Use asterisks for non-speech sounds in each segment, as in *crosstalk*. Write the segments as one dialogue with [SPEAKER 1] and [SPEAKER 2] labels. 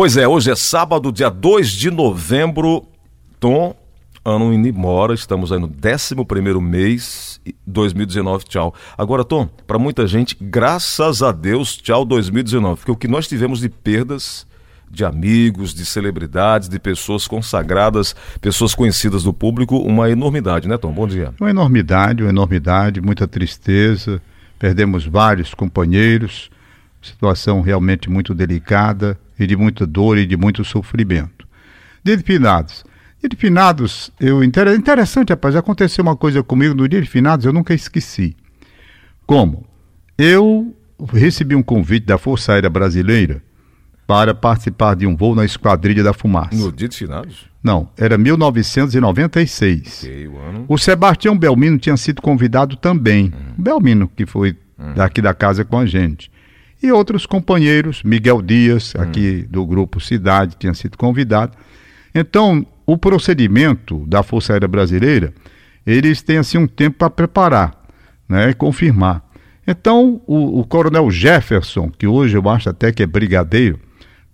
[SPEAKER 1] Pois é, hoje é sábado, dia 2 de novembro. Tom, ano indo embora, estamos aí no 11 mês 2019, tchau. Agora, Tom, para muita gente, graças a Deus, tchau 2019, porque o que nós tivemos de perdas de amigos, de celebridades, de pessoas consagradas, pessoas conhecidas do público, uma enormidade, né, Tom? Bom dia.
[SPEAKER 2] Uma enormidade, uma enormidade, muita tristeza. Perdemos vários companheiros, situação realmente muito delicada e de muita dor e de muito sofrimento. Dia de finados. Dia de finados, eu interessante, rapaz, aconteceu uma coisa comigo no dia de finados, eu nunca esqueci. Como? Eu recebi um convite da Força Aérea Brasileira para participar de um voo na Esquadrilha da Fumaça.
[SPEAKER 1] No dia de finados?
[SPEAKER 2] Não, era 1996. Okay, o, ano... o Sebastião Belmino tinha sido convidado também. Uhum. Belmino, que foi uhum. daqui da casa com a gente. E outros companheiros, Miguel Dias, uhum. aqui do grupo Cidade, tinha sido convidado. Então, o procedimento da Força Aérea Brasileira, eles têm assim um tempo para preparar, né, e confirmar. Então, o, o coronel Jefferson, que hoje eu acho até que é brigadeiro,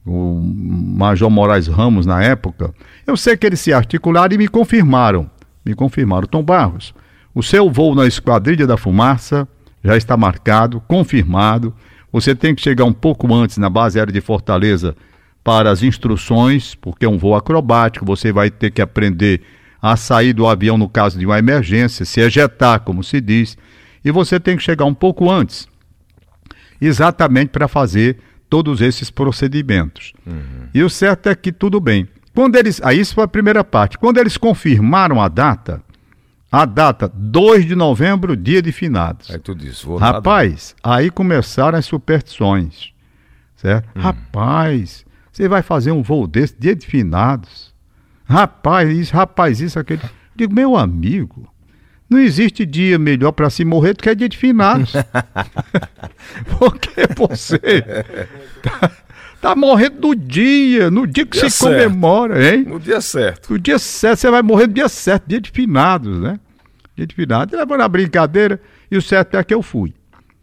[SPEAKER 2] o Major Moraes Ramos na época, eu sei que eles se articularam e me confirmaram. Me confirmaram. Tom Barros, o seu voo na Esquadrilha da Fumaça já está marcado, confirmado. Você tem que chegar um pouco antes na base aérea de Fortaleza para as instruções, porque é um voo acrobático, você vai ter que aprender a sair do avião no caso de uma emergência, se ejetar, como se diz, e você tem que chegar um pouco antes, exatamente para fazer todos esses procedimentos. Uhum. E o certo é que tudo bem. Quando eles, aí isso foi a primeira parte. Quando eles confirmaram a data, a data 2 de novembro, dia de finados.
[SPEAKER 1] É tudo isso.
[SPEAKER 2] Rapaz, nada. aí começaram as superstições. Certo? Uhum. Rapaz, você vai fazer um voo desse, dia de finados. Rapaz, isso, rapaz, isso, aquele. Digo, meu amigo, não existe dia melhor para se morrer do que dia de finados. *laughs* *laughs* Porque você tá, *laughs* tá, morrendo no dia, no dia que dia se certo. comemora, hein?
[SPEAKER 1] No dia certo.
[SPEAKER 2] No dia certo, você vai morrer no dia certo, dia de finados, né? Dia de finados. Levou na brincadeira e o certo é que eu fui.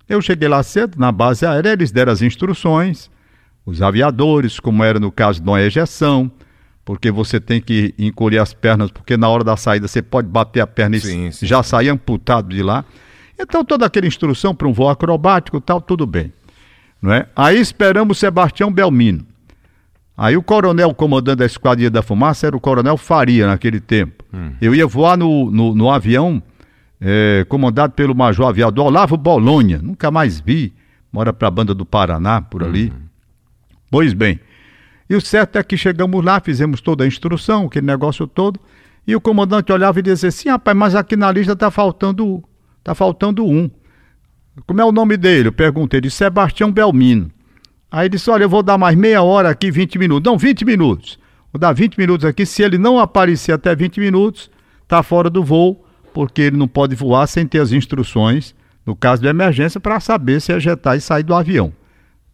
[SPEAKER 2] Eu cheguei lá cedo, na base aérea, eles deram as instruções, os aviadores, como era no caso de uma ejeção, porque você tem que encolher as pernas, porque na hora da saída você pode bater a perna sim, e sim. já sair amputado de lá. Então, toda aquela instrução para um voo acrobático tal, tudo bem. Não é? Aí esperamos Sebastião Belmino. Aí o coronel comandante da Esquadrilha da Fumaça era o coronel Faria naquele tempo. Hum. Eu ia voar no, no, no avião é, comandado pelo major aviador Olavo Bolonha. Nunca mais vi. Mora para a banda do Paraná, por ali. Hum. Pois bem, e o certo é que chegamos lá, fizemos toda a instrução, aquele negócio todo, e o comandante olhava e dizia assim, rapaz, mas aqui na lista está faltando, tá faltando um. Como é o nome dele? Eu perguntei, de Sebastião Belmino. Aí ele disse, olha, eu vou dar mais meia hora aqui, 20 minutos. Não, 20 minutos. Vou dar 20 minutos aqui, se ele não aparecer até 20 minutos, está fora do voo, porque ele não pode voar sem ter as instruções, no caso de emergência, para saber se ejetar e sair do avião,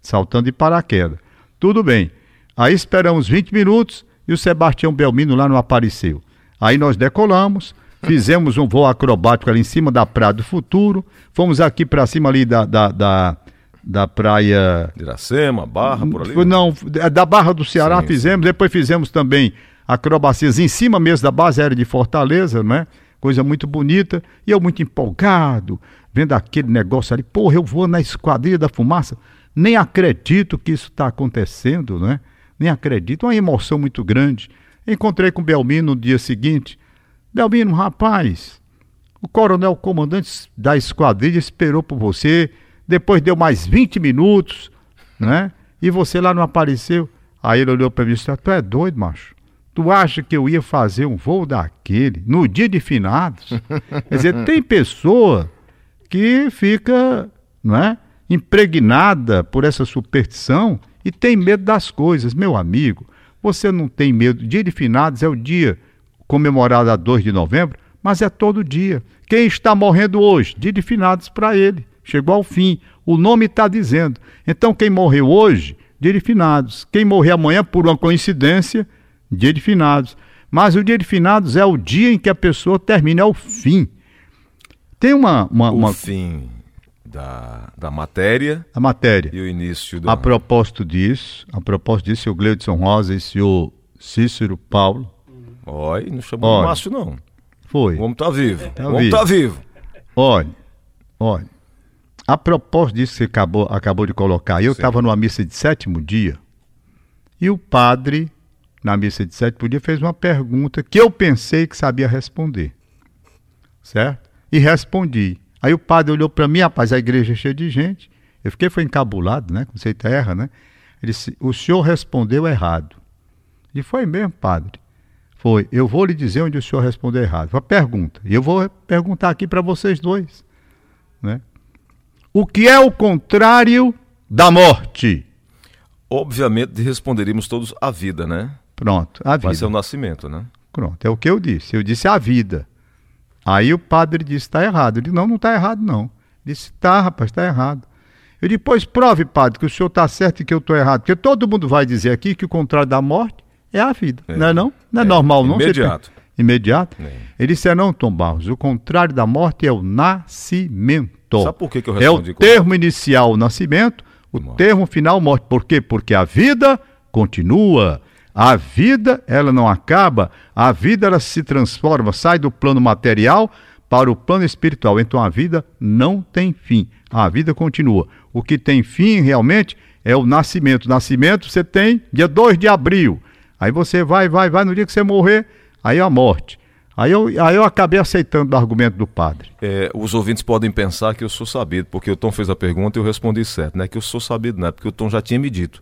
[SPEAKER 2] saltando de paraquedas. Tudo bem. Aí esperamos 20 minutos e o Sebastião Belmino lá não apareceu. Aí nós decolamos, fizemos um voo acrobático ali em cima da Praia do Futuro, fomos aqui para cima ali da, da, da, da praia.
[SPEAKER 1] Iracema, Barra, por ali?
[SPEAKER 2] Não, é da Barra do Ceará sim, fizemos, sim. depois fizemos também acrobacias em cima mesmo da base aérea de Fortaleza, não é? Coisa muito bonita. E eu muito empolgado, vendo aquele negócio ali. Porra, eu vou na Esquadrilha da Fumaça. Nem acredito que isso está acontecendo, não é? nem acredito, uma emoção muito grande. Encontrei com Belmino no dia seguinte. Belmino, rapaz, o coronel comandante da esquadrilha esperou por você, depois deu mais 20 minutos, né? E você lá não apareceu. Aí ele olhou para mim e disse: Tu é doido, macho? Tu acha que eu ia fazer um voo daquele no dia de finados? *laughs* Quer dizer, tem pessoa que fica, não é? Impregnada por essa superstição e tem medo das coisas. Meu amigo, você não tem medo. Dia de finados é o dia comemorado a 2 de novembro, mas é todo dia. Quem está morrendo hoje? Dia de finados para ele. Chegou ao fim. O nome está dizendo. Então, quem morreu hoje, dia de finados. Quem morrer amanhã, por uma coincidência, dia de finados. Mas o dia de finados é o dia em que a pessoa termina, é o fim. Tem uma. uma,
[SPEAKER 1] o
[SPEAKER 2] uma...
[SPEAKER 1] fim da, da matéria
[SPEAKER 2] A matéria.
[SPEAKER 1] e o início do.
[SPEAKER 2] A propósito disso, a propósito disso, o Gleudson Rosa e o senhor Cícero Paulo
[SPEAKER 1] Olha, não chamou
[SPEAKER 2] Olha.
[SPEAKER 1] o Márcio, não.
[SPEAKER 2] foi.
[SPEAKER 1] O homem tá vivo.
[SPEAKER 2] Tá
[SPEAKER 1] o homem
[SPEAKER 2] vivo.
[SPEAKER 1] tá vivo.
[SPEAKER 2] Olha, olha. A propósito disso que você acabou, acabou de colocar, eu estava numa missa de sétimo dia e o padre, na missa de sétimo dia, fez uma pergunta que eu pensei que sabia responder. Certo? E respondi. Aí o padre olhou para mim, rapaz, a igreja é cheia de gente. Eu fiquei foi encabulado, né? Você erra, né? Ele disse: O senhor respondeu errado. E foi mesmo, padre. Foi. Eu vou lhe dizer onde o senhor respondeu errado. Foi uma pergunta. E eu vou perguntar aqui para vocês dois. Né? O que é o contrário da morte?
[SPEAKER 1] Obviamente responderíamos todos a vida, né?
[SPEAKER 2] Pronto, a
[SPEAKER 1] Vai ser o
[SPEAKER 2] vida.
[SPEAKER 1] nascimento, né?
[SPEAKER 2] Pronto, é o que eu disse. Eu disse a vida. Aí o padre disse: está errado. Eu disse: não, não está errado, não. Ele disse: tá, rapaz, está errado. Eu disse: pois prove, padre, que o senhor está certo e que eu estou errado. Porque todo mundo vai dizer aqui que o contrário da morte é a vida.
[SPEAKER 1] É.
[SPEAKER 2] Não é não? Não é,
[SPEAKER 1] É,
[SPEAKER 2] normal, não?
[SPEAKER 1] Imediato.
[SPEAKER 2] Imediato?
[SPEAKER 1] É.
[SPEAKER 2] Ele disse: é não, Tom Barros. O contrário da morte é o nascimento.
[SPEAKER 1] Sabe por que, que eu
[SPEAKER 2] É o
[SPEAKER 1] respondi?
[SPEAKER 2] termo inicial, o nascimento, o
[SPEAKER 1] Morte.
[SPEAKER 2] termo final, morte. Por quê? Porque a vida continua. A vida, ela não acaba. A vida, ela se transforma, sai do plano material para o plano espiritual. Então a vida não tem fim. A vida continua. O que tem fim realmente é o nascimento. Nascimento você tem dia 2 de abril. Aí você vai, vai, vai, no dia que você morrer, aí é a morte. Aí eu, aí eu acabei aceitando o argumento do padre.
[SPEAKER 1] É, os ouvintes podem pensar que eu sou sabido, porque o Tom fez a pergunta e eu respondi certo. Não é que eu sou sabido, não é porque o Tom já tinha me dito.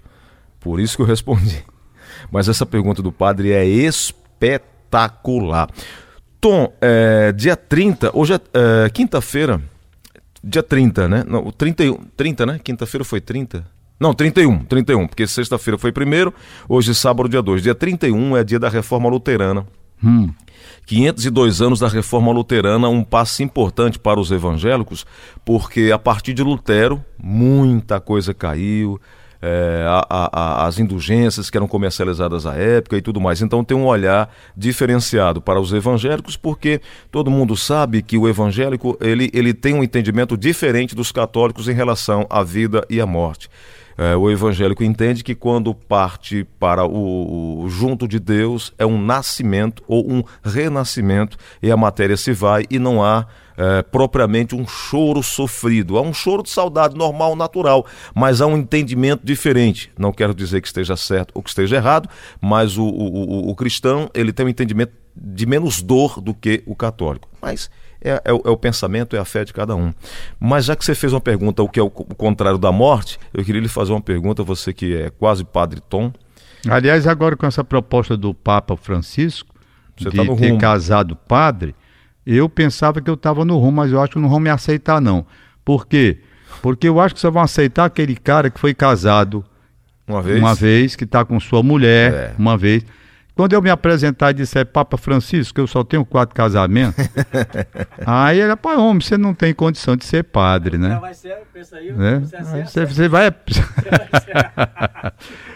[SPEAKER 1] Por isso que eu respondi. *laughs* Mas essa pergunta do padre é espetacular. Tom, é, dia 30, hoje é, é, quinta-feira, dia 30, né? Não, o 31, 30, né? Quinta-feira foi 30? Não, 31, 31, porque sexta-feira foi primeiro, hoje sábado, dia 2. Dia 31 é dia da reforma luterana. 502 anos da reforma luterana, um passo importante para os evangélicos, porque a partir de Lutero, muita coisa caiu, é, a- a- as indulgências que eram comercializadas à época e tudo mais. Então tem um olhar diferenciado para os evangélicos, porque todo mundo sabe que o evangélico ele, ele tem um entendimento diferente dos católicos em relação à vida e à morte. É, o evangélico entende que quando parte para o, o junto de Deus é um nascimento ou um renascimento e a matéria se vai e não há é, propriamente um choro sofrido. Há um choro de saudade normal, natural, mas há um entendimento diferente. Não quero dizer que esteja certo ou que esteja errado, mas o, o- o- cristão ele tem um entendimento de menos dor do que o católico. Mas é, é o, é o pensamento, é a fé de cada um. Mas já que você fez uma pergunta, o que é o, o contrário da morte, eu queria lhe fazer uma pergunta, você que é quase padre Tom.
[SPEAKER 2] Aliás, agora com essa proposta do Papa Francisco
[SPEAKER 1] Você
[SPEAKER 2] de
[SPEAKER 1] tá
[SPEAKER 2] ter
[SPEAKER 1] rumo.
[SPEAKER 2] casado padre, eu pensava que eu estava no rumo, mas eu acho que não vão me aceitar não. Por quê? Porque eu acho que só vão aceitar aquele cara que foi casado
[SPEAKER 1] Uma vez.
[SPEAKER 2] uma vez, que está com sua mulher,
[SPEAKER 1] É.
[SPEAKER 2] uma vez. Quando eu me apresentar e disser Papa Francisco, que eu só tenho quatro casamentos, *laughs* aí ele, pai, homem, você não tem condição de ser padre,
[SPEAKER 3] Já
[SPEAKER 2] né?
[SPEAKER 3] vai ser, pensa aí,
[SPEAKER 2] né?
[SPEAKER 3] você acerta.
[SPEAKER 2] Você, você vai. *laughs* *laughs*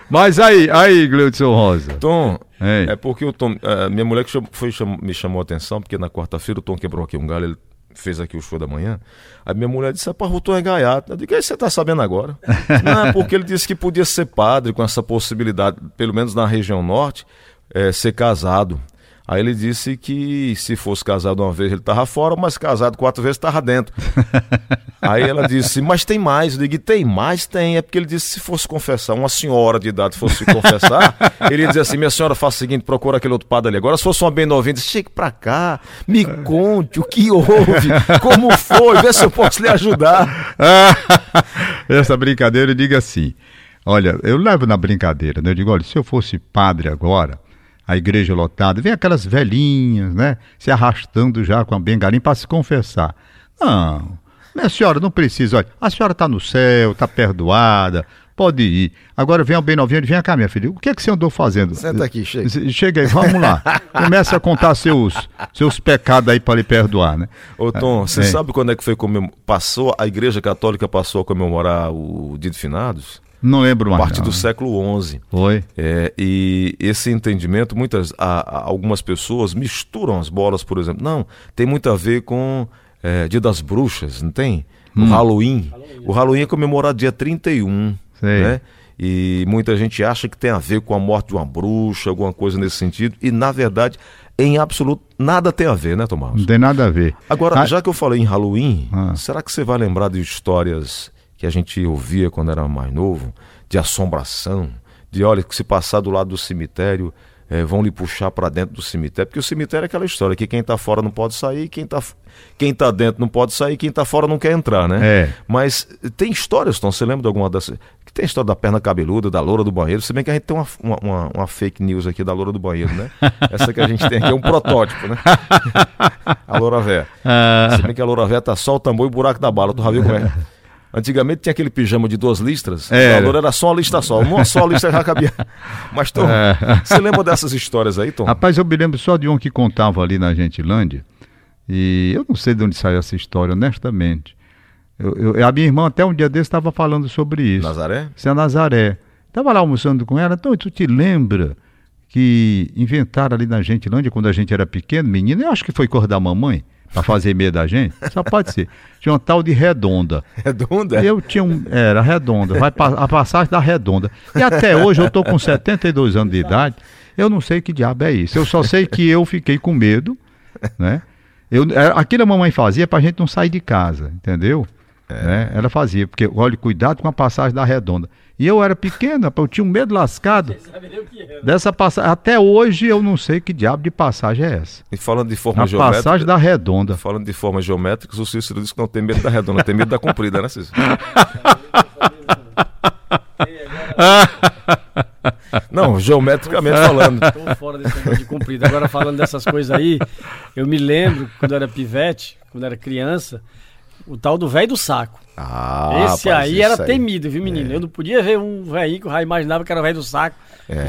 [SPEAKER 2] Mas aí, aí, Gleudson Rosa.
[SPEAKER 1] Tom,
[SPEAKER 2] Ei.
[SPEAKER 1] é porque o Tom, eh, minha mulher que chamou- foi, chamou- me chamou a atenção, porque na quarta-feira o Tom quebrou aqui um galho, ele fez aqui o show da manhã. Aí minha mulher disse: Rapaz, o Tom é gaiato. Eu digo: "E você tá sabendo agora? Não, é porque ele disse que podia ser padre com essa possibilidade, pelo menos na região norte, eh, ser casado. Aí ele disse que se fosse casado uma vez ele estava fora, mas casado quatro vezes estava dentro. *laughs* Aí ela disse, mas tem mais. Eu digo, tem mais? Tem. É porque ele disse, se fosse confessar, uma senhora de idade fosse se confessar, *laughs* ele ia dizer assim, minha senhora, faça o seguinte, procura aquele outro padre ali. Agora, se fosse uma bem novinha, disse, chegue pra cá, me conte o que houve, como foi, vê se eu posso lhe ajudar. *laughs*
[SPEAKER 2] Essa brincadeira, eu digo assim: olha, eu levo na brincadeira, né? Eu digo, olha, se eu fosse padre agora, a igreja lotada, vem aquelas velhinhas, né? Se arrastando já com a bengalinha para se confessar. Não, minha senhora, não precisa, olha, a senhora está no céu, está perdoada, pode ir. Agora vem o bem novinho, vem cá, minha filha, o que é que você andou fazendo?
[SPEAKER 1] Senta aqui, chega.
[SPEAKER 2] Chega aí, vamos lá. *laughs* Começa a contar seus, seus pecados aí para lhe perdoar, né?
[SPEAKER 1] Ô Tom, você
[SPEAKER 2] É.
[SPEAKER 1] sabe quando é que foi comem... passou, a igreja católica passou a comemorar o dia de finados?
[SPEAKER 2] Não lembro
[SPEAKER 1] A
[SPEAKER 2] mais.
[SPEAKER 1] partir
[SPEAKER 2] não.
[SPEAKER 1] do século XI.
[SPEAKER 2] Foi.
[SPEAKER 1] É, e esse entendimento, muitas, a- a- algumas pessoas misturam as bolas, por exemplo. Não, tem muito a ver com é, Dia das Bruxas, não tem? o Halloween. O Halloween é comemorado dia 31,
[SPEAKER 2] Sei.
[SPEAKER 1] né? E muita gente acha que tem a ver com a morte de uma bruxa, alguma coisa nesse sentido. E, na verdade, em absoluto, nada tem a ver, né, Tomás?
[SPEAKER 2] Não tem nada a ver.
[SPEAKER 1] Agora,
[SPEAKER 2] Ah,
[SPEAKER 1] já que eu falei em Halloween,
[SPEAKER 2] Ah.
[SPEAKER 1] será que você vai lembrar de histórias que a gente ouvia quando era mais novo? De assombração? De, olha, que se passar do lado do cemitério, eh, vão lhe puxar para dentro do cemitério? Porque o cemitério é aquela história que quem tá fora não pode sair, quem tá, f- quem tá dentro não pode sair, quem tá fora não quer entrar, né?
[SPEAKER 2] É.
[SPEAKER 1] Mas tem histórias, Tom, você lembra de alguma dessas? Que tem a história da perna cabeluda, da loura do banheiro, se bem que a gente tem uma, uma, uma- fake news aqui da loura do banheiro, né? *laughs* Essa que a gente tem aqui é um protótipo, né? *laughs* A loura véia.
[SPEAKER 2] Ah,
[SPEAKER 1] Se bem que a loura véia tá só o tambor e o buraco da bala, tu já viu como é? Antigamente tinha aquele pijama de duas listras,
[SPEAKER 2] É.
[SPEAKER 1] a loura era só uma lista só, uma só lista já cabia. Mas Tom,
[SPEAKER 2] É.
[SPEAKER 1] você lembra dessas histórias aí, Tom?
[SPEAKER 2] Rapaz, eu me lembro só de um que contava ali na Gentilândia. E eu não sei de onde saiu essa história, honestamente. Eu- eu- a minha irmã até um dia desse estava falando sobre isso.
[SPEAKER 1] Nazaré?
[SPEAKER 2] Isso é Nazaré. Estava lá almoçando com ela. Então, tu te lembra que inventaram ali na Gentilândia, quando a gente era pequeno, menino, eu acho que foi cor da mamãe, para fazer medo da gente. Só pode ser. Tinha uma tal de redonda.
[SPEAKER 1] Redonda?
[SPEAKER 2] Eu tinha um. Era redonda, vai a passagem da redonda. E até hoje eu tô com 72 anos de idade, eu não sei que diabo é isso. Eu só sei que eu fiquei com medo, né? Eu, é, aquilo a mamãe fazia pra gente não sair de casa, entendeu? Né? Ela fazia, porque, olha, cuidado com a passagem da redonda. E eu era pequena, eu tinha um medo lascado dessa passagem. Até hoje eu não sei que diabo de passagem é essa.
[SPEAKER 1] E falando de forma
[SPEAKER 2] A
[SPEAKER 1] geométrica.
[SPEAKER 2] passagem da redonda.
[SPEAKER 1] Falando de formas geométricas, o Cícero disse que não tem medo da redonda, tem medo da comprida, né, Cícero? *laughs* Não, geometricamente falando.
[SPEAKER 3] Tô fora desse negócio de comprido. Agora falando dessas coisas aí, eu me lembro quando eu era pivete, quando eu era criança, o tal do velho do saco.
[SPEAKER 1] Ah,
[SPEAKER 3] Esse
[SPEAKER 1] rapaz,
[SPEAKER 3] aí era temido, viu, menino? Eu não podia ver um velhinho que eu já imaginava que era o velho do saco.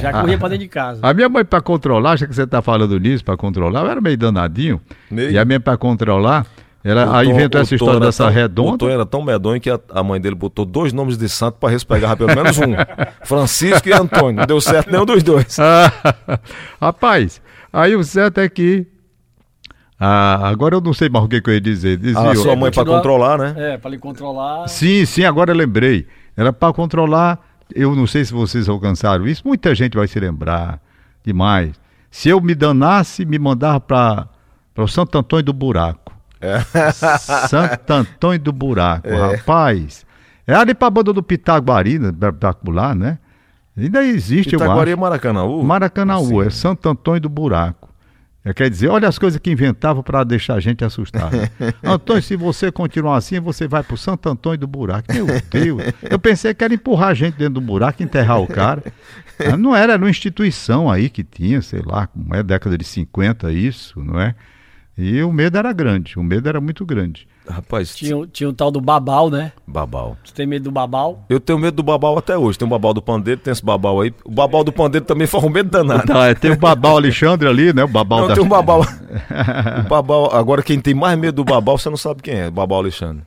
[SPEAKER 3] Já corria pra dentro de casa.
[SPEAKER 2] A minha mãe, para controlar, já que você está falando nisso, para controlar, eu era meio danadinho.
[SPEAKER 1] Meio?
[SPEAKER 2] E a minha, para controlar, ela
[SPEAKER 1] O
[SPEAKER 2] aí
[SPEAKER 1] Tom-
[SPEAKER 2] inventou
[SPEAKER 1] o
[SPEAKER 2] essa história
[SPEAKER 1] era
[SPEAKER 2] dessa
[SPEAKER 1] tão- O
[SPEAKER 2] redonda.
[SPEAKER 1] Tom era tão medonho que a, a mãe dele botou dois nomes de santo para respegar pelo menos um. *laughs* Francisco e Antônio. Não deu certo nenhum dos dois. *laughs*
[SPEAKER 2] Ah, Rapaz, aí o certo é que. Ah, agora eu não sei mais o que, que eu ia dizer. Dizia,
[SPEAKER 1] A sua mãe para controlar, né?
[SPEAKER 3] É, pra ele controlar.
[SPEAKER 2] Sim, sim, agora eu lembrei. Era para controlar. Eu não sei se vocês alcançaram isso. Muita gente vai se lembrar demais. Se eu me danasse, me mandava para o Santo Antônio do Buraco. *laughs* Santo Antônio do Buraco, rapaz. É ali para a banda do Pitaguari, né, espetacular, né? Ainda existe, eu
[SPEAKER 1] Itaguari é
[SPEAKER 2] acho.
[SPEAKER 1] Maracanãú.
[SPEAKER 2] Maracanãú,
[SPEAKER 1] Sim.
[SPEAKER 2] é Santo Antônio do Buraco. É, quer dizer, olha as coisas que inventavam para deixar a gente assustado. *laughs* Antônio, se você continuar assim, você vai pro Santo Antônio do Buraco. Meu Deus. Eu pensei que era empurrar a gente dentro do buraco, enterrar o cara. Não era, era uma instituição aí que tinha, sei lá, como é década de 50 isso, não é? E o medo era grande, o medo era muito grande.
[SPEAKER 1] Rapaz,
[SPEAKER 3] Tinha, o- tinha o tal do babau, né?
[SPEAKER 1] babau.
[SPEAKER 3] Você tem medo do babau?
[SPEAKER 1] Eu tenho medo do babau até hoje. Tem o babau do pandeiro, tem esse babau aí. O babau do pandeiro também foi um medo danado.
[SPEAKER 2] Tá, é, tem o Babal Alexandre ali, né? O Babal
[SPEAKER 1] Não,
[SPEAKER 2] da...
[SPEAKER 1] tem um babau. *laughs* o babau. Agora, quem tem mais medo do babau, você não sabe quem é. O babau Alexandre.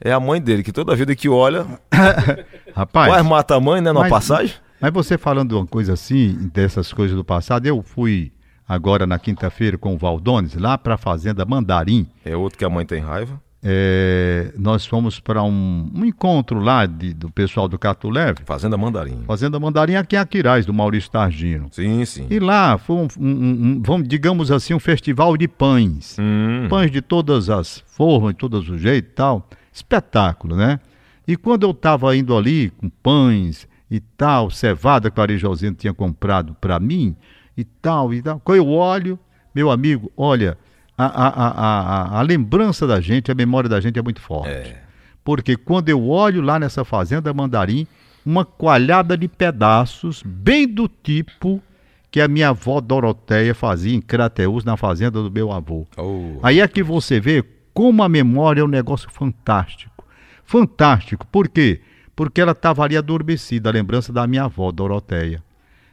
[SPEAKER 1] É a mãe dele, que toda vida que olha, *laughs*
[SPEAKER 2] Rapaz,
[SPEAKER 1] quase mata a mãe, né?
[SPEAKER 2] Mas-
[SPEAKER 1] passagem.
[SPEAKER 2] Mas você falando de uma coisa assim, dessas coisas do passado, eu fui agora na quinta-feira com o Valdones, lá para a Fazenda Mandarim.
[SPEAKER 1] É outro que a mãe tem raiva.
[SPEAKER 2] É, nós fomos para um, um encontro lá de- do pessoal do Cato Leve,
[SPEAKER 1] Fazenda Mandarim.
[SPEAKER 2] Fazenda Mandarim aqui em Aquiraz, do Maurício Targino.
[SPEAKER 1] Sim, sim.
[SPEAKER 2] E lá foi um, um- um- digamos assim, um festival de pães.
[SPEAKER 1] Hum.
[SPEAKER 2] Pães de todas as formas, de todos os jeitos e tal. Espetáculo, né? E quando eu estava indo ali com pães e tal, cevada que o Ari Josino tinha comprado para mim e tal, e tal, quando eu olho, meu amigo, olha, a, a, a, a, lembrança da gente, a memória da gente é muito forte.
[SPEAKER 1] É.
[SPEAKER 2] Porque quando eu olho lá nessa fazenda Mandarim, uma coalhada de pedaços, bem do tipo que a minha avó Doroteia fazia em Crateús, na fazenda do meu avô.
[SPEAKER 1] Oh.
[SPEAKER 2] Aí é que você vê como a memória é um negócio fantástico. Fantástico. Por quê? Porque ela estava ali adormecida, a lembrança da minha avó Doroteia.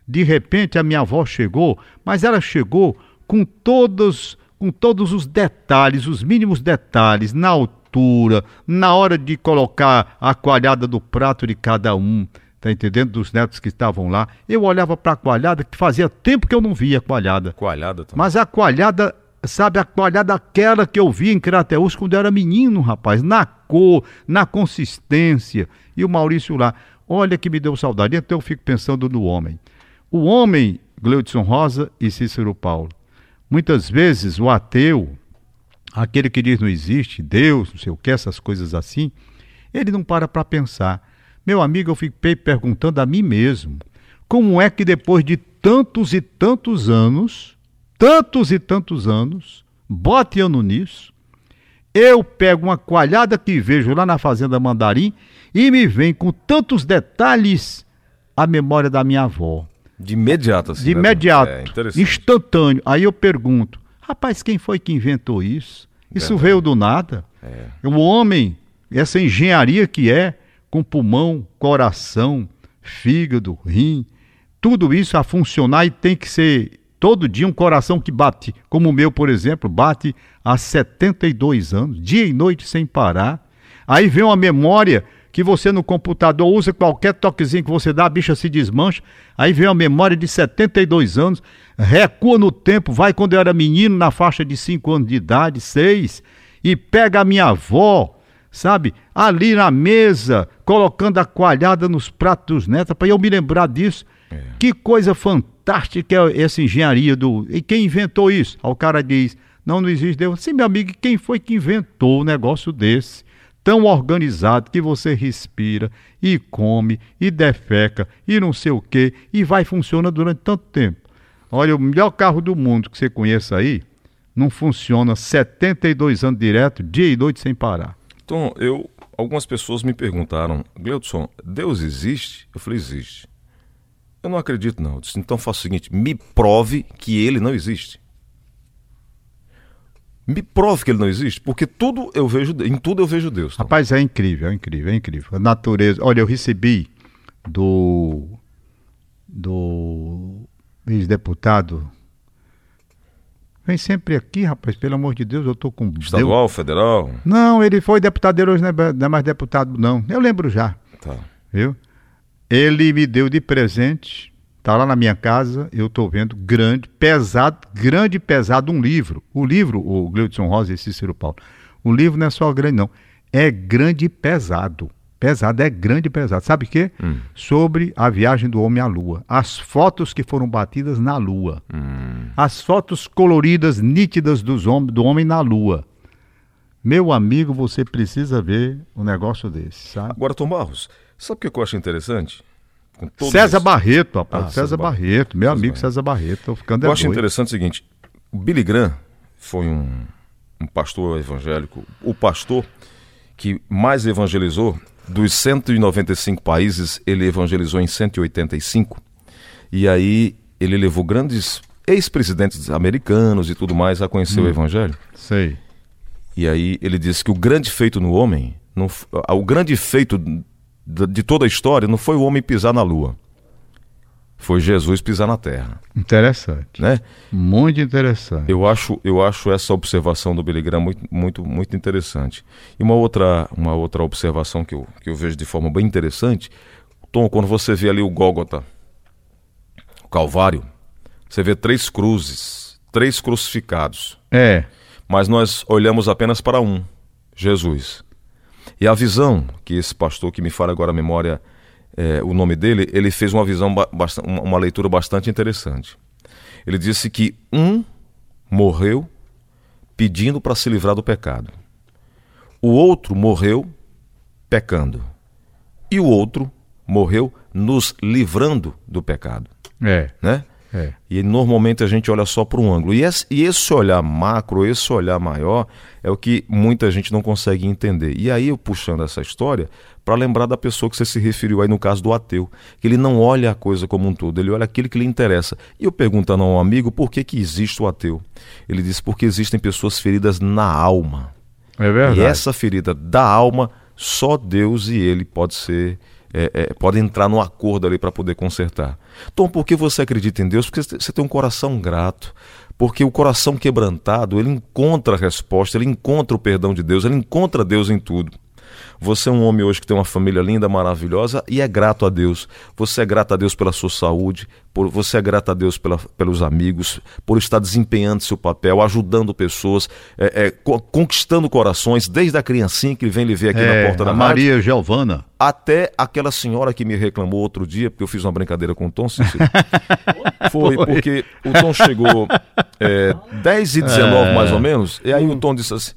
[SPEAKER 2] De repente a minha avó chegou, mas ela chegou com todos, com todos os detalhes, os mínimos detalhes, na altura, na hora de colocar a coalhada do prato de cada um, tá entendendo? Dos netos que estavam lá. Eu olhava para a coalhada, que fazia tempo que eu não via a coalhada.
[SPEAKER 1] Coalhada também.
[SPEAKER 2] Mas a coalhada sabe, a coalhada aquela que eu vi em Crateus quando eu era menino, rapaz, na cor, na consistência. E o Maurício lá, olha que me deu saudade. Então eu fico pensando no homem. O homem, Gleudson Rosa e Cícero Paulo. Muitas vezes o ateu, aquele que diz não existe Deus, não sei o que, essas coisas assim, ele não para para pensar. Meu amigo, eu fiquei perguntando a mim mesmo, como é que depois de tantos e tantos anos, tantos e tantos anos, bote ano nisso, eu pego uma coalhada que vejo lá na Fazenda Mandarim e me vem com tantos detalhes a memória da minha avó.
[SPEAKER 1] De imediato, assim.
[SPEAKER 2] De
[SPEAKER 1] né?
[SPEAKER 2] imediato,
[SPEAKER 1] É,
[SPEAKER 2] instantâneo. Aí eu pergunto, rapaz, quem foi que inventou isso? Isso
[SPEAKER 1] Verdade.
[SPEAKER 2] veio do nada.
[SPEAKER 1] É.
[SPEAKER 2] O homem, essa engenharia que é, com pulmão, coração, fígado, rim, tudo isso a funcionar e tem que ser todo dia um coração que bate, como o meu, por exemplo, bate há 72 anos, dia e noite sem parar. Aí vem uma memória que você no computador usa qualquer toquezinho que você dá, a bicha se desmancha. Aí vem uma memória de 72 anos, recua no tempo, vai quando eu era menino, na faixa de 5 anos de idade, 6, e pega a minha avó, sabe, ali na mesa, colocando a coalhada nos pratos dos netos, para eu me lembrar disso. Que coisa fantástica é essa engenharia do. E quem inventou isso? Aí o cara diz: não, não existe Deus. Sim, meu amigo, quem foi que inventou um negócio desse? Tão organizado que você respira e come e defeca e não sei o que e vai funcionando durante tanto tempo. Olha, o melhor carro do mundo que você conheça aí não funciona 72 anos direto, dia e noite sem parar.
[SPEAKER 1] Então, eu, algumas pessoas me perguntaram, Gleudson, Deus existe? Eu falei, existe. Eu não acredito, não. Eu disse, então faça o seguinte: me prove que ele não existe. Me prove que ele não existe, porque tudo eu vejo, em tudo eu vejo Deus. Tom.
[SPEAKER 2] Rapaz, é incrível, é incrível, é incrível. A natureza. Olha, eu recebi do. do ex-deputado. Vem sempre aqui, rapaz, pelo amor de Deus, eu tô com.
[SPEAKER 1] Estadual, federal?
[SPEAKER 2] Não, ele foi deputado, ele hoje não é, não é mais deputado, não. Eu lembro já,
[SPEAKER 1] Tá.
[SPEAKER 2] viu? Ele me deu de presente, tá lá na minha casa, eu tô vendo, grande, pesado, grande e pesado, um livro. O livro, o Gleudson Rosa e Cícero Paulo, o livro não é só grande, não. É grande e pesado. Pesado, é grande e pesado. Sabe o quê?
[SPEAKER 1] Hum.
[SPEAKER 2] Sobre a viagem do homem à Lua. As fotos que foram batidas na Lua.
[SPEAKER 1] Hum.
[SPEAKER 2] As fotos coloridas, nítidas dos hom do homem na Lua. Meu amigo, você precisa ver um negócio desse, sabe?
[SPEAKER 1] Agora, Tom Barros, sabe o que eu acho interessante?
[SPEAKER 2] César
[SPEAKER 1] esses-
[SPEAKER 2] Barreto, rapaz.
[SPEAKER 1] Ah,
[SPEAKER 2] César,
[SPEAKER 1] César
[SPEAKER 2] Barreto, meu
[SPEAKER 1] César
[SPEAKER 2] amigo
[SPEAKER 1] Barreto.
[SPEAKER 2] César Barreto. Tô ficando
[SPEAKER 1] Eu acho
[SPEAKER 2] doido.
[SPEAKER 1] interessante o seguinte: o Billy Graham foi um, um pastor evangélico, o pastor que mais evangelizou. Dos 195 países, ele evangelizou em 185. E aí ele levou grandes ex-presidentes americanos e tudo mais a conhecer
[SPEAKER 2] Hum.
[SPEAKER 1] o evangelho.
[SPEAKER 2] Sei.
[SPEAKER 1] E aí ele disse que o grande feito no homem, não o grande feito de toda a história não foi o homem pisar na lua. Foi Jesus pisar na terra,
[SPEAKER 2] Interessante.
[SPEAKER 1] né?
[SPEAKER 2] Muito interessante.
[SPEAKER 1] Eu acho, eu acho essa observação do Billy Graham muito, muito, muito interessante. E uma outra, uma outra observação que eu, que eu vejo de forma bem interessante, Tom, quando você vê ali o Gólgota, o Calvário, você vê três cruzes, três crucificados,
[SPEAKER 2] É.
[SPEAKER 1] mas nós olhamos apenas para um, Jesus. E a visão que esse pastor que me fala agora a memória, é, o nome dele, ele fez uma visão, uma leitura bastante interessante. Ele disse que um morreu pedindo para se livrar do pecado. O outro morreu pecando. E o outro morreu nos livrando do pecado,
[SPEAKER 2] É.
[SPEAKER 1] né?
[SPEAKER 2] É.
[SPEAKER 1] E normalmente a gente olha só para um ângulo. E esse, e esse olhar macro, esse olhar maior, é o que muita gente não consegue entender. E aí eu puxando essa história para lembrar da pessoa que você se referiu aí no caso do ateu, que ele não olha a coisa como um todo, ele olha aquilo que lhe interessa. E eu perguntando a um amigo por que, que existe o ateu. Ele disse porque existem pessoas feridas na alma.
[SPEAKER 2] É verdade.
[SPEAKER 1] E essa ferida da alma, só Deus e Ele pode ser, é, é, pode entrar no acordo ali para poder consertar. Tom, por que você acredita em Deus? Porque você tem um coração grato. Porque o coração quebrantado, ele encontra a resposta, ele encontra o perdão de Deus, ele encontra Deus em tudo. Você é um homem hoje que tem uma família linda, maravilhosa e é grato a Deus. Você é grato a Deus pela sua saúde, por, você é grato a Deus pela, pelos amigos, por estar desempenhando seu papel, ajudando pessoas, é, é, co- conquistando corações, desde a criancinha que vem lhe ver aqui
[SPEAKER 2] É,
[SPEAKER 1] na porta da
[SPEAKER 2] a
[SPEAKER 1] rádio,
[SPEAKER 2] Maria Giovana.
[SPEAKER 1] até aquela senhora que me reclamou outro dia, porque eu fiz uma brincadeira com o Tom, Cícero. *laughs* Foi, porque o Tom chegou é, 10 e 19 mais ou menos, e aí o Tom disse assim,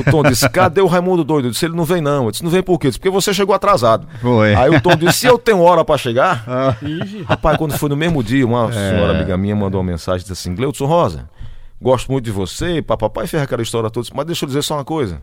[SPEAKER 1] o Tom disse, cadê o Raimundo doido? Eu disse, ele não vem não. Eu disse, não vem por quê? Eu disse, porque você chegou atrasado.
[SPEAKER 2] Foi.
[SPEAKER 1] Aí o Tom disse, se eu tenho hora pra chegar...
[SPEAKER 3] Ixi,
[SPEAKER 1] Rapaz, quando foi no mesmo dia, uma senhora amiga minha mandou uma mensagem, disse assim, Gleudson Rosa, gosto muito de você, papapá, e fez aquela história toda, mas deixa eu dizer só uma coisa.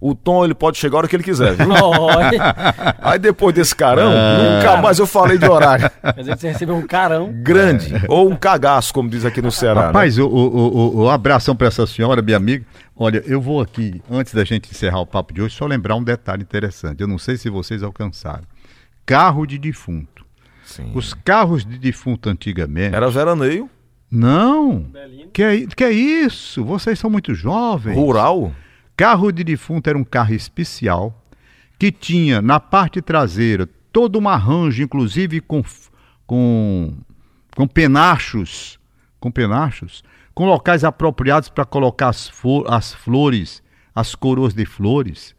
[SPEAKER 1] O Tom, ele pode chegar a hora que ele quiser, viu? *laughs*
[SPEAKER 3] olha.
[SPEAKER 1] Aí depois desse carão, nunca mais eu falei de horário.
[SPEAKER 3] Dizer que você recebeu um carão.
[SPEAKER 1] Grande. Ou um cagaço, como diz aqui no Ceará. né?
[SPEAKER 2] Rapaz, o, o, o, o abração para essa senhora, minha amiga. Olha, eu vou aqui, antes da gente encerrar o papo de hoje, só lembrar um detalhe interessante. Eu não sei se vocês alcançaram. Carro de defunto.
[SPEAKER 1] Sim.
[SPEAKER 2] Os carros de defunto antigamente.
[SPEAKER 1] Era veraneio,
[SPEAKER 2] Não!
[SPEAKER 3] Belino.
[SPEAKER 2] Que, é- que é isso? Vocês são muito jovens.
[SPEAKER 1] rural.
[SPEAKER 2] Carro de defunto era um carro especial que tinha na parte traseira todo um arranjo, inclusive com, com, com penachos, com penachos, com locais apropriados para colocar as, as flores, as coroas de flores.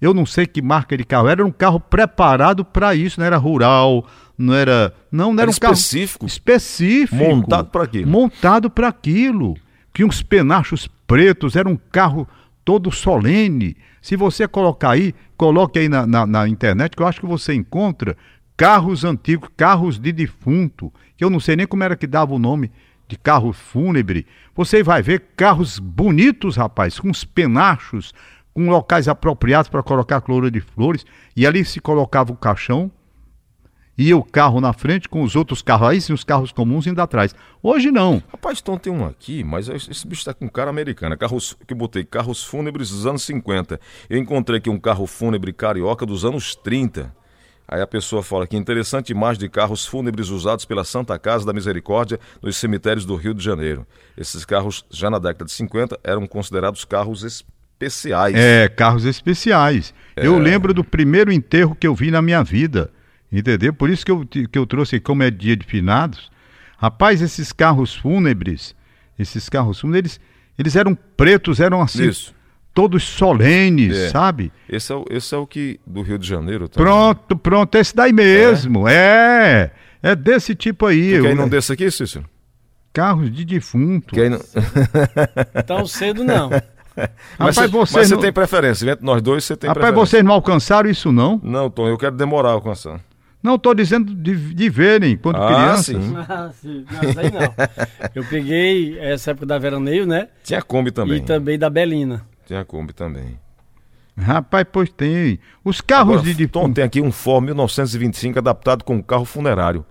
[SPEAKER 2] Eu não sei que marca de carro era, era um carro preparado para isso, não era rural, não era, não, não era,
[SPEAKER 1] Era
[SPEAKER 2] um carro
[SPEAKER 1] específico.
[SPEAKER 2] específico,
[SPEAKER 1] Montado pra aquilo.
[SPEAKER 2] montado para aquilo. Que uns penachos pretos, era um carro todo solene. Se você colocar aí, coloque aí na, na, na internet, que eu acho que você encontra carros antigos, carros de defunto, que eu não sei nem como era que dava o nome de carro fúnebre. Você vai ver carros bonitos, rapaz, com os penachos, com locais apropriados para colocar cloro de flores, e ali se colocava o caixão, ia o carro na frente com os outros carros, aí sim os carros comuns indo atrás. Hoje não.
[SPEAKER 1] Rapaz, então tem um aqui, mas esse bicho tá com cara americana. Carros, que botei carros fúnebres dos anos 50. Eu encontrei aqui um carro fúnebre carioca dos anos 30. Aí a pessoa fala que interessante imagem de carros fúnebres usados pela Santa Casa da Misericórdia nos cemitérios do Rio de Janeiro. Esses carros, já na década de 50, eram considerados carros especiais.
[SPEAKER 2] É, carros especiais. Eu lembro do primeiro enterro que eu vi na minha vida. Entendeu? Por isso que eu, que eu trouxe, como é dia de finados. Rapaz, esses carros fúnebres, esses carros fúnebres, eles, eles eram pretos, eram assim,
[SPEAKER 1] Isso.
[SPEAKER 2] todos solenes,
[SPEAKER 1] É.
[SPEAKER 2] sabe?
[SPEAKER 1] Esse é, o, esse é o que do Rio de Janeiro. também.
[SPEAKER 2] Pronto, pronto, esse daí mesmo. É. É desse tipo aí.
[SPEAKER 1] Tu quer ir
[SPEAKER 2] eu-
[SPEAKER 1] num desse aqui, Cícero?
[SPEAKER 2] Carros de defunto.
[SPEAKER 1] Ir num... *laughs*
[SPEAKER 3] Tão cedo não.
[SPEAKER 1] Mas,
[SPEAKER 2] Rapaz,
[SPEAKER 1] você,
[SPEAKER 2] você
[SPEAKER 1] mas você
[SPEAKER 2] não-
[SPEAKER 1] tem preferência. Entre nós dois, você tem
[SPEAKER 2] Rapaz,
[SPEAKER 1] preferência.
[SPEAKER 2] vocês não alcançaram isso não?
[SPEAKER 1] Não, Tom, eu quero demorar a alcançar.
[SPEAKER 2] Não, estou dizendo de, de verem quando
[SPEAKER 1] Ah,
[SPEAKER 2] crianças.
[SPEAKER 1] sim.
[SPEAKER 3] Ah, sim. Não, isso aí não. Eu peguei essa época da Veraneio, né?
[SPEAKER 1] Tinha Kombi também.
[SPEAKER 3] E também da Belina.
[SPEAKER 1] Tinha Kombi também.
[SPEAKER 2] Rapaz, pois tem. Os carros
[SPEAKER 1] Agora,
[SPEAKER 2] de
[SPEAKER 1] Tom,
[SPEAKER 2] defunto.
[SPEAKER 1] tem aqui um Ford 1925 adaptado com carro funerário.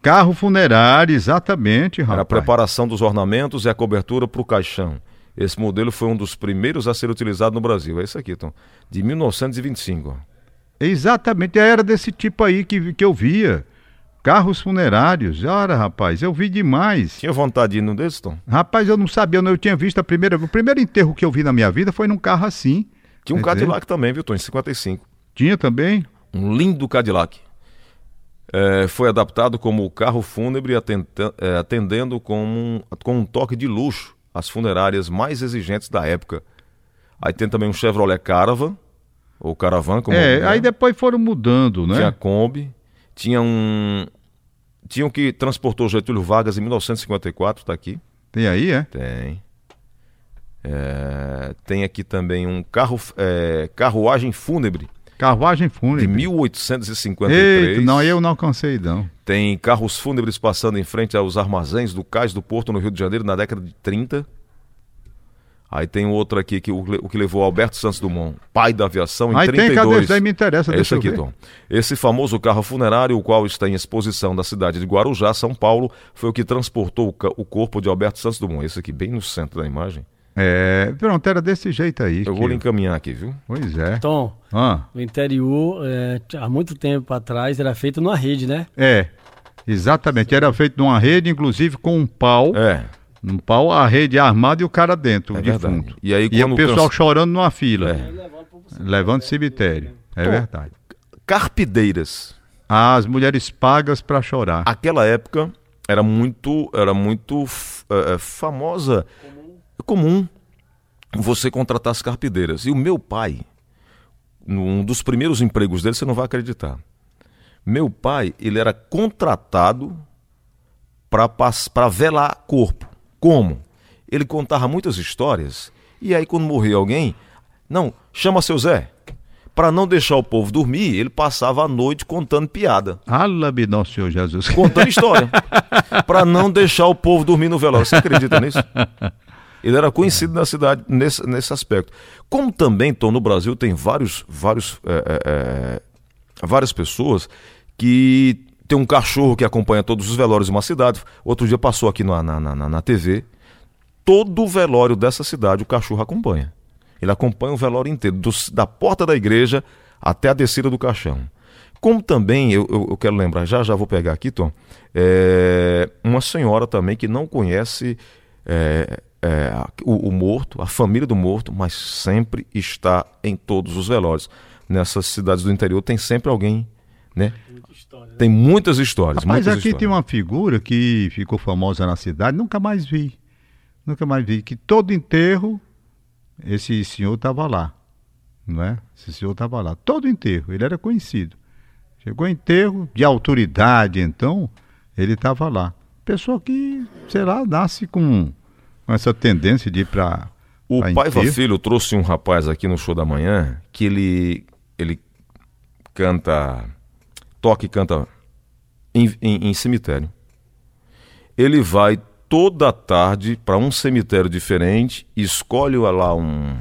[SPEAKER 2] Carro funerário, exatamente,
[SPEAKER 1] Era a
[SPEAKER 2] rapaz.
[SPEAKER 1] preparação dos ornamentos e a cobertura para o caixão. Esse modelo foi um dos primeiros a ser utilizado no Brasil. É esse aqui, Tom. De 1925.
[SPEAKER 2] Exatamente, era desse tipo aí que, que eu via. Carros funerários. Ora, rapaz, eu vi demais.
[SPEAKER 1] Tinha vontade de ir num desses, Tom?
[SPEAKER 2] Rapaz, eu não sabia, não. Eu tinha visto a primeira. O primeiro enterro que eu vi na minha vida foi num carro assim.
[SPEAKER 1] Tinha um
[SPEAKER 2] Quer dizer,
[SPEAKER 1] Cadillac também, viu, Tom? Em 55.
[SPEAKER 2] Tinha também.
[SPEAKER 1] Um lindo Cadillac. É, foi adaptado como carro fúnebre, atenta- é, atendendo com um, com um toque de luxo às funerárias mais exigentes da época. Aí tem também um Chevrolet Caravan, ou Caravan, como
[SPEAKER 2] é,
[SPEAKER 1] né?
[SPEAKER 2] aí depois foram mudando, né?
[SPEAKER 1] tinha a Kombi, tinha um. Tinha um que transportou Getúlio Vargas em 1954, tá aqui.
[SPEAKER 2] Tem aí, é?
[SPEAKER 1] Tem. É, tem aqui também um carro, é, carruagem fúnebre
[SPEAKER 2] Carruagem
[SPEAKER 1] de
[SPEAKER 2] fúnebre.
[SPEAKER 1] 1853.
[SPEAKER 2] Eita, não, eu não alcancei, não.
[SPEAKER 1] Tem carros fúnebres passando em frente aos armazéns do Cais do Porto no Rio de Janeiro na década de 30. Aí tem outro aqui que o, o que levou Alberto Santos Dumont, pai da aviação, em
[SPEAKER 2] Aí tem,
[SPEAKER 1] 32.
[SPEAKER 2] cadê? Isso aí me interessa,
[SPEAKER 1] É esse aqui,
[SPEAKER 2] ver.
[SPEAKER 1] Tom. Esse famoso carro funerário, o qual está em exposição da cidade de Guarujá, São Paulo, foi o que transportou o, o corpo de Alberto Santos Dumont. Esse aqui, bem no centro da imagem.
[SPEAKER 2] É, pronto, era desse jeito aí.
[SPEAKER 1] Eu
[SPEAKER 2] que-
[SPEAKER 1] vou lhe encaminhar aqui, viu?
[SPEAKER 2] Pois é.
[SPEAKER 3] Tom,
[SPEAKER 2] Ah,
[SPEAKER 3] no interior, é, há muito tempo atrás, era feito numa rede, né?
[SPEAKER 2] é, exatamente. Era feito numa rede, inclusive com um pau.
[SPEAKER 1] É,
[SPEAKER 2] Um pau, a rede armada e o cara dentro,
[SPEAKER 1] É
[SPEAKER 2] o
[SPEAKER 1] verdade.
[SPEAKER 2] defunto.
[SPEAKER 1] E aí,
[SPEAKER 2] E o
[SPEAKER 1] quando
[SPEAKER 2] pessoal
[SPEAKER 1] cansa-
[SPEAKER 2] chorando numa fila,
[SPEAKER 1] É.
[SPEAKER 2] levando cemitério. É
[SPEAKER 1] Tom,
[SPEAKER 2] verdade.
[SPEAKER 1] Carpideiras.
[SPEAKER 2] As mulheres pagas para chorar.
[SPEAKER 1] Aquela época era muito, era muito eh, eh, famosa, comum você contratar as carpideiras. E o meu pai, num dos primeiros empregos dele, você não vai acreditar. Meu pai, ele era contratado para velar corpo. Como? Ele contava muitas histórias e aí quando morria alguém, não, chama seu Zé. Para não deixar o povo dormir, ele passava a noite contando piada
[SPEAKER 2] Ala-me nosso Senhor Jesus.
[SPEAKER 1] contando *laughs* história. para não deixar o povo dormir no velório. Você acredita nisso? Ele era conhecido na cidade nesse, nesse aspecto. Como também, Tom, no Brasil tem vários, vários, é, é, é, várias pessoas que tem um cachorro que acompanha todos os velórios de uma cidade. Outro dia passou aqui na, na, na, na TV. Todo o velório dessa cidade o cachorro acompanha. Ele acompanha o velório inteiro, dos- da porta da igreja até a descida do caixão. Como também, eu, eu- eu quero lembrar, já já vou pegar aqui, Tom, é, uma senhora também que não conhece é, é, o, o morto, a família do morto, mas sempre está em todos os velórios. Nessas cidades do interior tem sempre alguém, né? Tem muitas histórias.
[SPEAKER 2] Mas aqui tem
[SPEAKER 1] histórias.
[SPEAKER 2] uma figura que ficou famosa na cidade, nunca mais vi. Nunca mais vi. Que todo enterro, esse senhor estava lá. Não é? Esse senhor estava lá. Todo enterro, ele era conhecido. Chegou enterro de autoridade, então, ele estava lá. Pessoa que, sei lá, nasce com, com essa tendência de ir para.
[SPEAKER 1] O Paiva Filho trouxe um rapaz aqui no show da manhã que ele, ele canta, toca e canta em, em- em cemitério. Ele vai toda tarde para um cemitério diferente, escolhe lá um,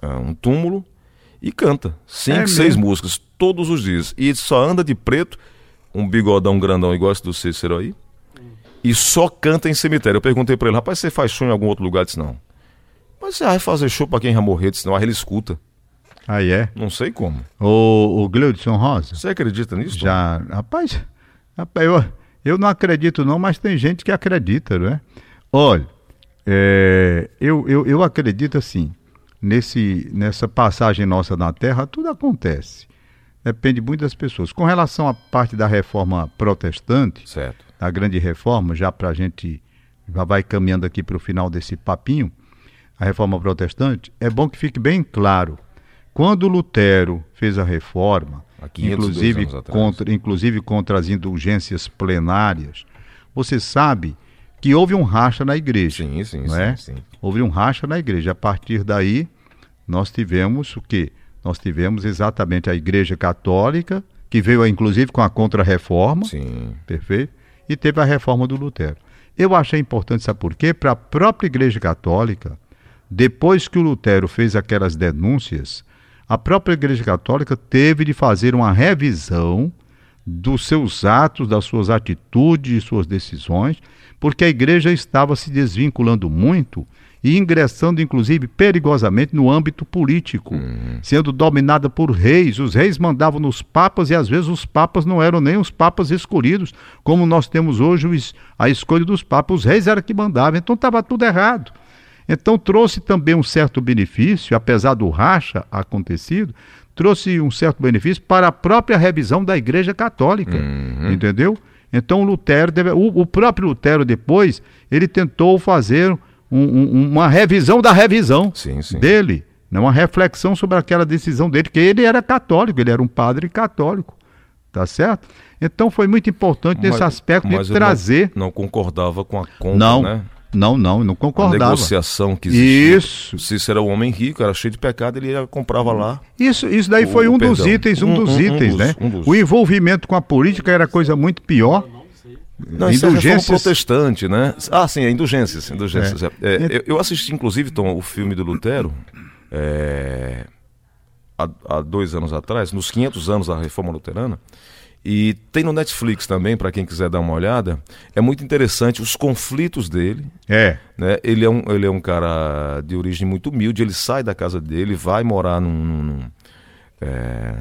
[SPEAKER 1] ah, um túmulo e canta. Cinco,
[SPEAKER 2] É
[SPEAKER 1] seis
[SPEAKER 2] mesmo?
[SPEAKER 1] músicas todos os dias. E só anda de preto, um bigodão grandão igual esse do Cícero aí, e só canta em cemitério. Eu perguntei pra ele, rapaz, você faz show em algum outro lugar? Ele disse, não. Mas você vai fazer show pra quem já morreu? Ele disse, não, aí ele escuta.
[SPEAKER 2] Aí é.
[SPEAKER 1] Não sei como.
[SPEAKER 2] O, o Gleudson Rosa.
[SPEAKER 1] Você acredita nisso? Tom?
[SPEAKER 2] Já, rapaz, rapaz eu, eu não acredito não, mas tem gente que acredita, não é? Olha, é, eu, eu, eu acredito assim, nesse, nessa passagem nossa na Terra, tudo acontece. Depende muito das pessoas. Com relação à parte da reforma protestante,
[SPEAKER 1] Certo.
[SPEAKER 2] a grande reforma, já para a gente já vai caminhando aqui para o final desse papinho, a reforma protestante, é bom que fique bem claro. Quando Lutero fez a reforma,
[SPEAKER 1] Há 502
[SPEAKER 2] inclusive contra, inclusive contra as indulgências plenárias, você sabe que houve um racha na igreja.
[SPEAKER 1] Sim, sim,
[SPEAKER 2] não
[SPEAKER 1] sim,
[SPEAKER 2] é?
[SPEAKER 1] sim.
[SPEAKER 2] Houve um racha na igreja. A partir daí, nós tivemos o quê? Nós tivemos exatamente a igreja católica, que veio inclusive com a contra-reforma,
[SPEAKER 1] Sim.
[SPEAKER 2] perfeito? E teve a reforma do Lutero. Eu achei importante, sabe por quê? Para a própria Igreja Católica, depois que o Lutero fez aquelas denúncias, a própria Igreja Católica teve de fazer uma revisão dos seus atos, das suas atitudes, de suas decisões, porque a igreja estava se desvinculando muito e ingressando, inclusive, perigosamente no âmbito político, sendo dominada por reis. Os reis mandavam nos papas e às vezes os papas não eram nem os papas escolhidos, como nós temos hoje a escolha dos papas. Os reis eram que mandavam, então estava tudo errado. Então trouxe também um certo benefício, apesar do racha acontecido, trouxe um certo benefício para a própria revisão da Igreja Católica, entendeu? Então o Lutero, deve, o, o próprio Lutero depois, ele tentou fazer um- um- uma revisão da revisão
[SPEAKER 1] Sim, sim.
[SPEAKER 2] dele, né? uma reflexão sobre aquela decisão dele, que ele era católico, ele era um padre católico, tá certo? Então foi muito importante nesse
[SPEAKER 1] Mas-
[SPEAKER 2] aspecto
[SPEAKER 1] mas
[SPEAKER 2] de
[SPEAKER 1] eu não-
[SPEAKER 2] trazer.
[SPEAKER 1] Não, concordava com a compra,
[SPEAKER 2] Não,
[SPEAKER 1] né?
[SPEAKER 2] Não, não, não
[SPEAKER 1] A
[SPEAKER 2] concordava.
[SPEAKER 1] negociação que existia.
[SPEAKER 2] Isso.
[SPEAKER 1] Cícero era um homem rico, era cheio de pecado, ele ia- comprava lá.
[SPEAKER 2] Isso, isso daí
[SPEAKER 1] O-
[SPEAKER 2] foi um dos itens, um,
[SPEAKER 1] Um-
[SPEAKER 2] dos
[SPEAKER 1] um-
[SPEAKER 2] itens, né?
[SPEAKER 1] dos.
[SPEAKER 2] O envolvimento com a política era coisa muito pior.
[SPEAKER 1] Não, isso é
[SPEAKER 2] Indulgências.
[SPEAKER 1] protestante, né? Ah, sim, é indulgências. indulgências é. É, eu, eu assisti, inclusive, Tom, o filme do Lutero é, há, há dois anos atrás, nos 500 anos da reforma luterana. E tem no Netflix também, para quem quiser dar uma olhada. É muito interessante os conflitos dele.
[SPEAKER 2] É.
[SPEAKER 1] Né? Ele, é um, ele é um cara de origem muito humilde. Ele sai da casa dele, vai morar num, num- num, é,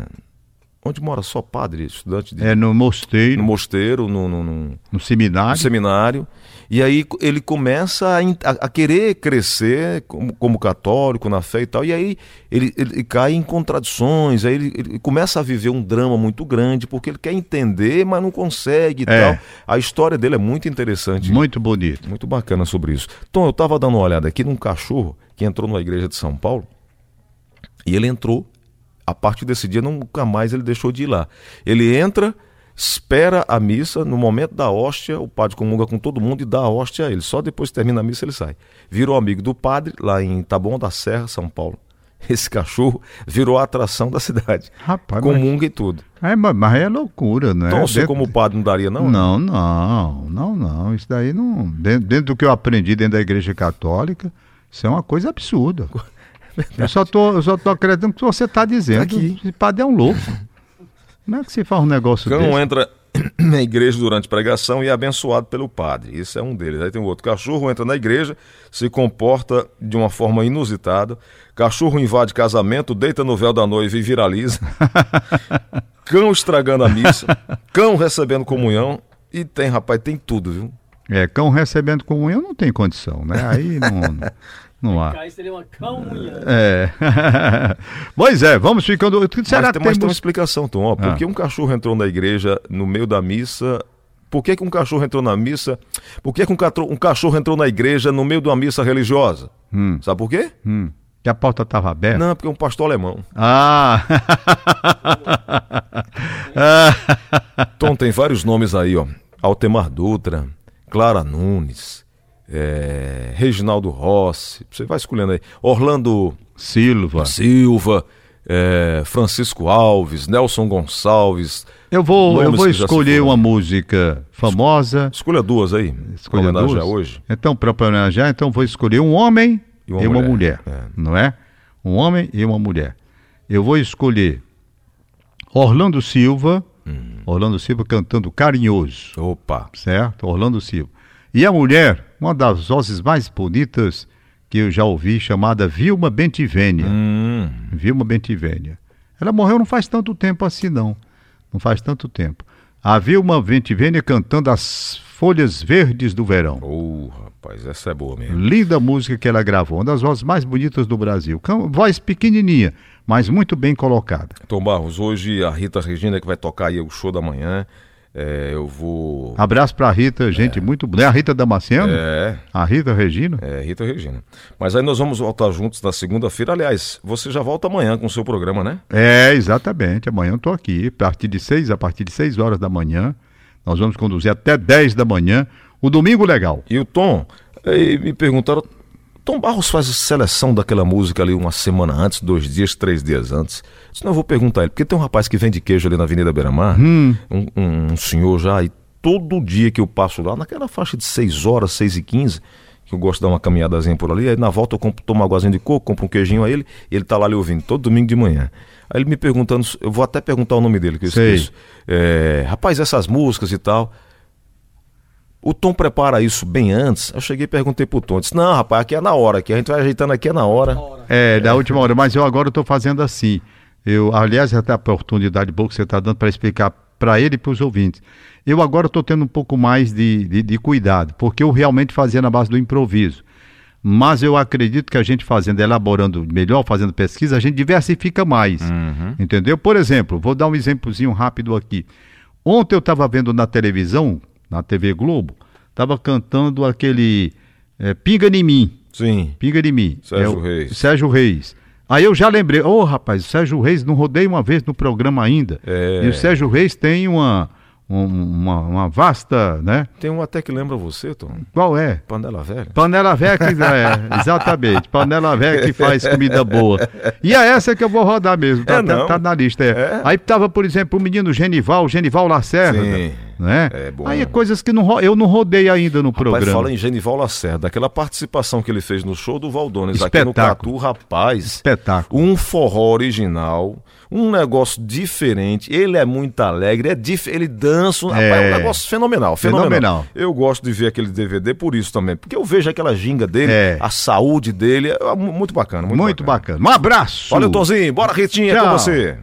[SPEAKER 1] onde mora só padre, estudante de,
[SPEAKER 2] É no mosteiro,
[SPEAKER 1] no
[SPEAKER 2] no,
[SPEAKER 1] mosteiro, no, no- no- no
[SPEAKER 2] seminário.
[SPEAKER 1] seminário. E aí ele começa a, a- querer crescer como, como católico na fé e tal. E aí ele, ele cai em contradições. Aí ele, ele começa a viver um drama muito grande porque ele quer entender, mas não consegue e
[SPEAKER 2] É.
[SPEAKER 1] tal. A história dele é muito interessante.
[SPEAKER 2] Muito bonito.
[SPEAKER 1] Muito bacana sobre isso. Tom, eu estava dando uma olhada aqui num cachorro que entrou na igreja de São Paulo e ele entrou. A partir desse dia, nunca mais ele deixou de ir lá. Ele entra, espera a missa, no momento da hóstia, o padre comunga com todo mundo e dá a hóstia a ele. Só depois que termina a missa ele sai. Virou amigo do padre, lá em Taboão da Serra, São Paulo. *laughs* Esse cachorro virou a atração da cidade.
[SPEAKER 2] Rapaz, mas,
[SPEAKER 1] Comunga e tudo.
[SPEAKER 2] é, mas- mas é loucura, não é?
[SPEAKER 1] Então, você
[SPEAKER 2] Dentro-
[SPEAKER 1] como padre não daria, não?
[SPEAKER 2] Não, não, não, não. Isso daí não. Dentro, dentro do que eu aprendi dentro da igreja católica, isso é uma coisa absurda. *laughs* Eu só tô, eu só tô acreditando que você está dizendo.
[SPEAKER 1] Aqui.
[SPEAKER 2] Esse padre é um louco. Como é que se faz um negócio
[SPEAKER 1] Cão
[SPEAKER 2] desse?
[SPEAKER 1] entra *clears throat* na igreja durante pregação e é abençoado pelo padre. Isso é um deles. Aí tem o outro. Cachorro entra na igreja, se comporta de uma forma inusitada. Cachorro invade casamento, deita no véu da noiva e viraliza. *laughs* Cão estragando a missa. Cão recebendo comunhão. E tem, rapaz, tem tudo, viu?
[SPEAKER 2] É, cão recebendo comunhão não tem condição, né? Aí não, *laughs* não há.
[SPEAKER 3] Aí seria uma calmunha.
[SPEAKER 2] É. *laughs* pois é, vamos ficando. Será
[SPEAKER 1] mas,
[SPEAKER 2] que
[SPEAKER 1] tem, mas tem uma
[SPEAKER 2] temos...
[SPEAKER 1] explicação, Tom. Ó, por
[SPEAKER 2] Ah.
[SPEAKER 1] que um cachorro entrou na igreja no meio da missa? Por que, que um cachorro entrou na missa? Por que, que um, catro- um cachorro entrou na igreja no meio de uma missa religiosa?
[SPEAKER 2] Hum,
[SPEAKER 1] Sabe por quê?
[SPEAKER 2] hum. Que a porta estava aberta?
[SPEAKER 1] Não, porque é um pastor alemão.
[SPEAKER 2] Ah! *laughs*
[SPEAKER 1] Tom, tem vários nomes aí, ó. Altemar Dutra, Clara Nunes, é, Reginaldo Rossi, você vai escolhendo aí. Orlando
[SPEAKER 2] Silva.
[SPEAKER 1] Silva, é, Francisco Alves, Nelson Gonçalves.
[SPEAKER 2] Eu vou, eu vou escolher uma música famosa.
[SPEAKER 1] Escolha duas aí. Homenagear
[SPEAKER 2] duas?
[SPEAKER 1] hoje.
[SPEAKER 2] Então, para homenagear, então vou escolher um homem e uma, mulher,
[SPEAKER 1] É.
[SPEAKER 2] não é? Um homem e uma mulher. Eu vou escolher Orlando Silva,
[SPEAKER 1] Hum.
[SPEAKER 2] Orlando Silva cantando Carinhoso,
[SPEAKER 1] Opa.
[SPEAKER 2] certo? Orlando Silva. E a mulher, uma das vozes mais bonitas que eu já ouvi, chamada Vilma Bentivênia.
[SPEAKER 1] Hum,
[SPEAKER 2] Vilma Bentivênia. Ela morreu não faz tanto tempo assim, não. Não faz tanto tempo. A Vilma Bentivênia cantando As Folhas Verdes do Verão.
[SPEAKER 1] oh, rapaz, essa é boa mesmo.
[SPEAKER 2] Linda música que ela gravou, uma das vozes mais bonitas do Brasil. Voz pequenininha, mas muito bem colocada.
[SPEAKER 1] Tom Barros, hoje a Rita Regina que vai tocar aí o show da manhã. É, eu vou.
[SPEAKER 2] Abraço pra Rita, gente muito boa. É a Rita Damasceno?
[SPEAKER 1] É,
[SPEAKER 2] A Rita Regina?
[SPEAKER 1] é, Rita Regina. Mas aí nós vamos voltar juntos na segunda-feira. Aliás, você já volta amanhã com o seu programa, né?
[SPEAKER 2] É, exatamente. Amanhã eu tô aqui, a partir de seis, a partir de seis horas da manhã. Nós vamos conduzir até 10 da manhã. O domingo legal.
[SPEAKER 1] E o Tom, me perguntaram, Tom Barros faz seleção daquela música ali uma semana antes, dois dias, três dias antes. Disse, não, eu vou perguntar a ele, porque tem um rapaz que vende queijo ali na Avenida Beira-Mar, um, um- um senhor já, e todo dia que eu passo lá, naquela faixa de seis horas, seis e quinze, que eu gosto de dar uma caminhadazinha por ali, aí na volta eu compro, tomo uma aguazinha de coco, compro um queijinho a ele, e ele tá lá ali ouvindo, todo domingo de manhã. Aí ele me perguntando, eu vou até perguntar o nome dele, que eu esqueço. É, rapaz, essas músicas e tal, o Tom prepara isso bem antes. Eu cheguei e perguntei pro Tom. Disse, não, rapaz, aqui é na hora, aqui a gente vai ajeitando aqui é na hora.
[SPEAKER 2] É, da última hora, mas eu agora estou fazendo assim. Eu, aliás, até a oportunidade boa que você está dando para explicar para ele e para os ouvintes. Eu agora estou tendo um pouco mais de, de, de cuidado, porque eu realmente fazia na base do improviso. Mas eu acredito que a gente fazendo, elaborando melhor, fazendo pesquisa, a gente diversifica mais. Entendeu? Por exemplo, vou dar um exemplozinho rápido aqui. Ontem eu estava vendo na televisão, na TV Globo, estava cantando aquele eh, Pinga em mim.
[SPEAKER 1] Sim.
[SPEAKER 2] Pinga de mim.
[SPEAKER 1] Sérgio
[SPEAKER 2] É
[SPEAKER 1] Reis.
[SPEAKER 2] Sérgio Reis. Aí eu já lembrei, ô rapaz, o Sérgio Reis não rodei uma vez no programa ainda.
[SPEAKER 1] É.
[SPEAKER 2] E o Sérgio Reis tem uma, um- uma, uma vasta, né?
[SPEAKER 1] Tem um até que lembra você, Tom.
[SPEAKER 2] Qual é?
[SPEAKER 1] Panela velha.
[SPEAKER 2] Panela velha que *laughs* é, exatamente. Panela velha que faz comida boa. E é essa que eu vou rodar mesmo. Tá,
[SPEAKER 1] É,
[SPEAKER 2] tá- tá na lista. é.
[SPEAKER 1] É.
[SPEAKER 2] Aí tava, por exemplo, o menino Genival, Genival Lacerda.
[SPEAKER 1] Sim.
[SPEAKER 2] Né?
[SPEAKER 1] É bom.
[SPEAKER 2] Aí é coisas que não, eu não rodei ainda no
[SPEAKER 1] Rapaz,
[SPEAKER 2] programa.
[SPEAKER 1] fala em Genival Lacerda, aquela participação que ele fez no show do Valdones aqui no
[SPEAKER 2] Espetáculo.
[SPEAKER 1] Catu, rapaz.
[SPEAKER 2] Espetáculo.
[SPEAKER 1] Um forró original, um negócio diferente. Ele é muito alegre, é dif... ele dança, rapaz, é
[SPEAKER 2] É.
[SPEAKER 1] um negócio fenomenal, fenomenal.
[SPEAKER 2] Fenomenal.
[SPEAKER 1] Eu gosto de ver aquele DVD por isso também, porque eu vejo aquela ginga dele,
[SPEAKER 2] É.
[SPEAKER 1] a saúde dele, é mu- muito bacana. Muito,
[SPEAKER 2] Muito bacana. Um abraço.
[SPEAKER 1] Valeu, Tonzinho. Bora, Ritinha,
[SPEAKER 2] Tchau.
[SPEAKER 1] com você.